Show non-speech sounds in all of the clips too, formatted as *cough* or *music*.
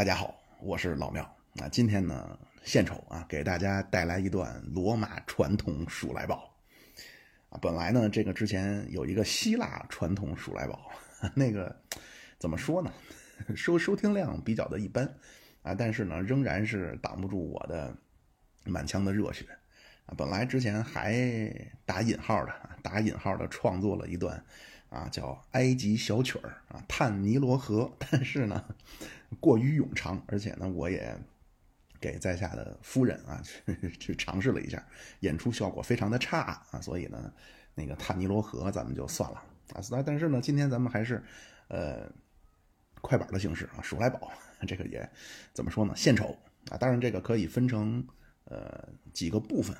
大家好，我是老庙。那今天呢，献丑啊，给大家带来一段罗马传统数来宝。啊，本来呢，这个之前有一个希腊传统数来宝，*laughs* 那个怎么说呢，*laughs* 收收听量比较的一般啊，但是呢，仍然是挡不住我的满腔的热血啊。本来之前还打引号的打引号的创作了一段啊，叫埃及小曲儿啊，探尼罗河，*laughs* 但是呢。过于冗长，而且呢，我也给在下的夫人啊去 *laughs* 去尝试了一下，演出效果非常的差啊，所以呢，那个探尼罗河咱们就算了啊。但是呢，今天咱们还是呃快板的形式啊，数来宝，*laughs* 这个也怎么说呢？献丑啊。当然，这个可以分成呃几个部分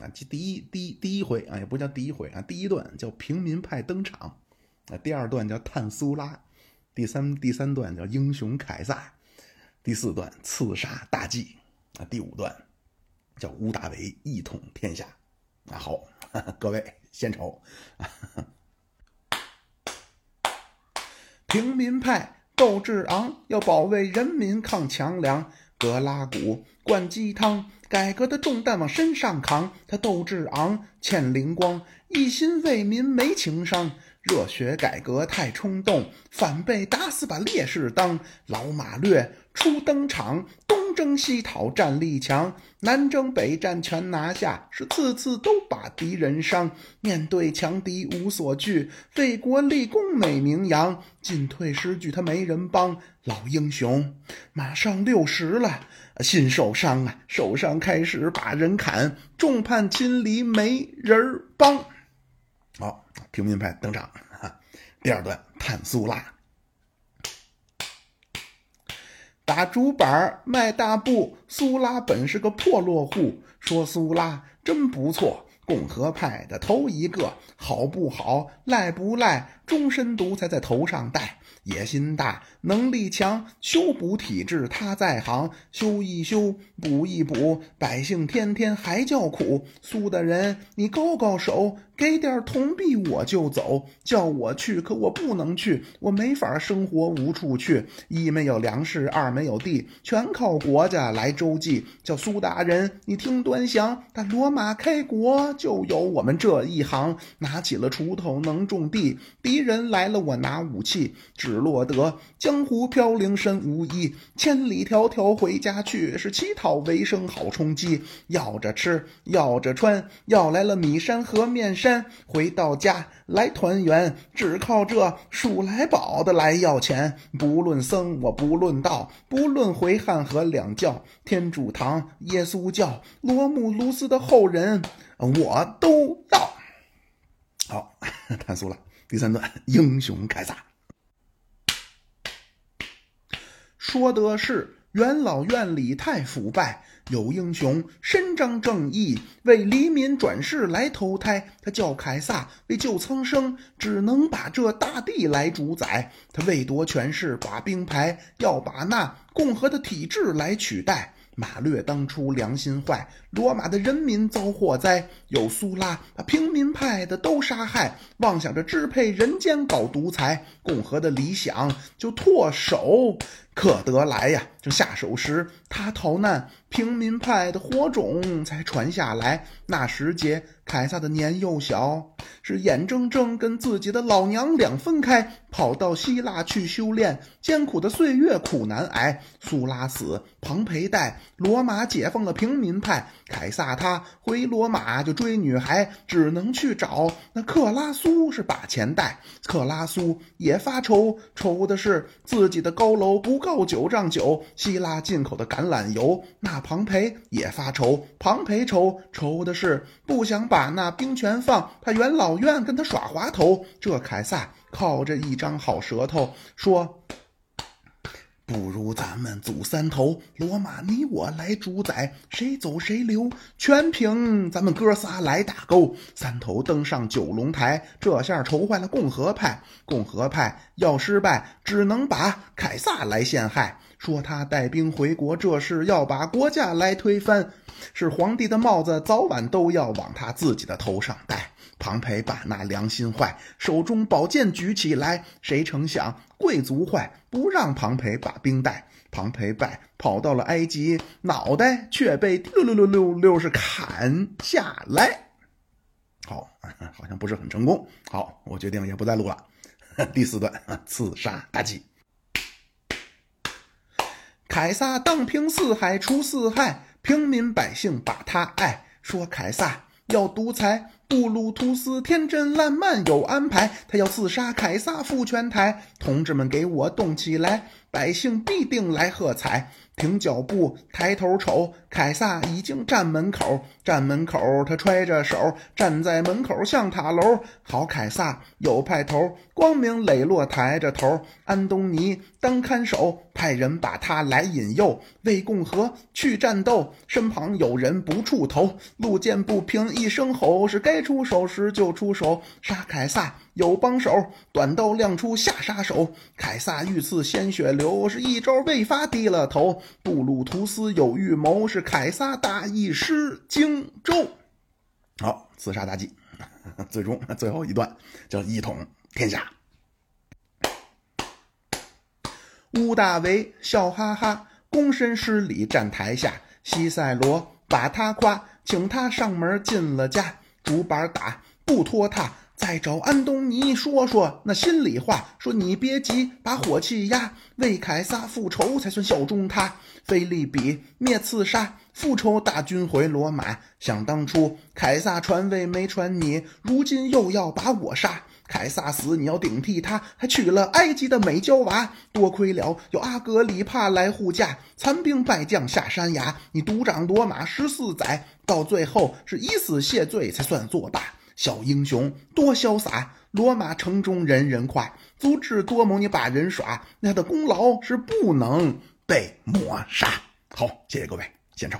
啊。第一第一第一回啊，也不叫第一回啊，第一段叫平民派登场啊，第二段叫探苏拉。第三第三段叫英雄凯撒，第四段刺杀大计啊，第五段叫乌大维一统天下啊。好，*laughs* 各位献丑，平民派斗志昂，要保卫人民抗强梁，格拉古灌鸡汤，改革的重担往身上扛，他斗志昂，欠灵光，一心为民没情商。热血改革太冲动，反被打死把烈士当。老马略初登场，东征西讨战力强，南征北战全拿下，是次次都把敌人伤。面对强敌无所惧，为国立功美名扬。进退失据他没人帮，老英雄马上六十了，心受伤啊，手上开始把人砍，众叛亲离没人帮。好，平民派登场。第二段，探苏拉，打竹板儿，迈大步。苏拉本是个破落户，说苏拉真不错，共和派的头一个，好不好，赖不赖，终身独裁在头上戴。野心大，能力强，修补体制他在行，修一修，补一补，百姓天天还叫苦。苏大人，你高高手，给点铜币我就走。叫我去，可我不能去，我没法生活，无处去。一没有粮食，二没有地，全靠国家来周济。叫苏大人，你听端详，但罗马开国就有我们这一行，拿起了锄头能种地，敌人来了我拿武器，只。落得江湖飘零身无依，千里迢迢回家去，是乞讨为生好充饥，要着吃，要着穿，要来了米山和面山，回到家来团圆，只靠这数来宝的来要钱。不论僧，我不论道，不论回汉和两教，天主堂、耶稣教、罗姆卢斯的后人，我都要。好，*laughs* 谈俗了。第三段，英雄凯撒。说的是元老院里太腐败，有英雄伸张正义，为黎民转世来投胎。他叫凯撒，为救苍生，只能把这大地来主宰。他为夺权势，把兵牌，要把那共和的体制来取代。马略当初良心坏，罗马的人民遭祸灾。有苏拉把平民派的都杀害，妄想着支配人间搞独裁，共和的理想就唾手可得来呀！就下手时他逃难，平民派的火种才传下来。那时节，凯撒的年幼小，是眼睁睁跟自己的老娘两分开，跑到希腊去修炼。艰苦的岁月苦难挨，苏拉死，庞培带，罗马解放了平民派。凯撒他回罗马就追女孩，只能去找那克拉苏，是把钱带。克拉苏也发愁，愁的是自己的高楼不够九丈九，希腊进口的橄榄油。那庞培也发愁，庞培愁愁的是不想把那兵权放，怕元老院跟他耍滑头。这凯撒靠着一张好舌头说。不如咱们组三头，罗马你我来主宰，谁走谁留，全凭咱们哥仨来打勾。三头登上九龙台，这下愁坏了共和派。共和派要失败，只能把凯撒来陷害，说他带兵回国，这是要把国家来推翻。是皇帝的帽子早晚都要往他自己的头上戴。庞培把那良心坏，手中宝剑举起来，谁成想贵族坏，不让庞培把兵带。庞培败，跑到了埃及，脑袋却被溜溜溜溜溜是砍下来。好，*laughs* 好像不是很成功。好，我决定也不再录了。*laughs* 第四段，刺杀大吉。凯撒荡平四海除四害，平民百姓把他爱。说凯撒要独裁，布鲁图斯天真烂漫有安排。他要刺杀凯撒复权台，同志们给我动起来，百姓必定来喝彩。停脚步，抬头瞅，凯撒已经站门口。站门口，他揣着手站在门口像塔楼。好凯撒有派头，光明磊落抬着头。安东尼当看守，派人把他来引诱。为共和去战斗，身旁有人不触头。路见不平一声吼，是该出手时就出手。杀凯撒有帮手，短刀亮出下杀手。凯撒遇刺鲜血流，是一招未发低了头。布鲁图斯有预谋，是凯撒大意失荆州。好，刺杀大计，*laughs* 最终最后一段叫一统天下。乌大维笑哈哈，躬身施礼站台下。西塞罗把他夸，请他上门进了家，竹板打不拖沓。再找安东尼说说那心里话，说你别急，把火气压，为凯撒复仇才算效忠他。菲利比灭刺杀，复仇大军回罗马。想当初凯撒传位没传你，如今又要把我杀。凯撒死你要顶替他，还娶了埃及的美娇娃。多亏了有阿格里帕来护驾，残兵败将下山崖。你独掌罗马十四载，到最后是以死谢罪才算作罢。小英雄多潇洒，罗马城中人人夸。足智多谋，你把人耍，那他的功劳是不能被抹杀。好，谢谢各位，献丑。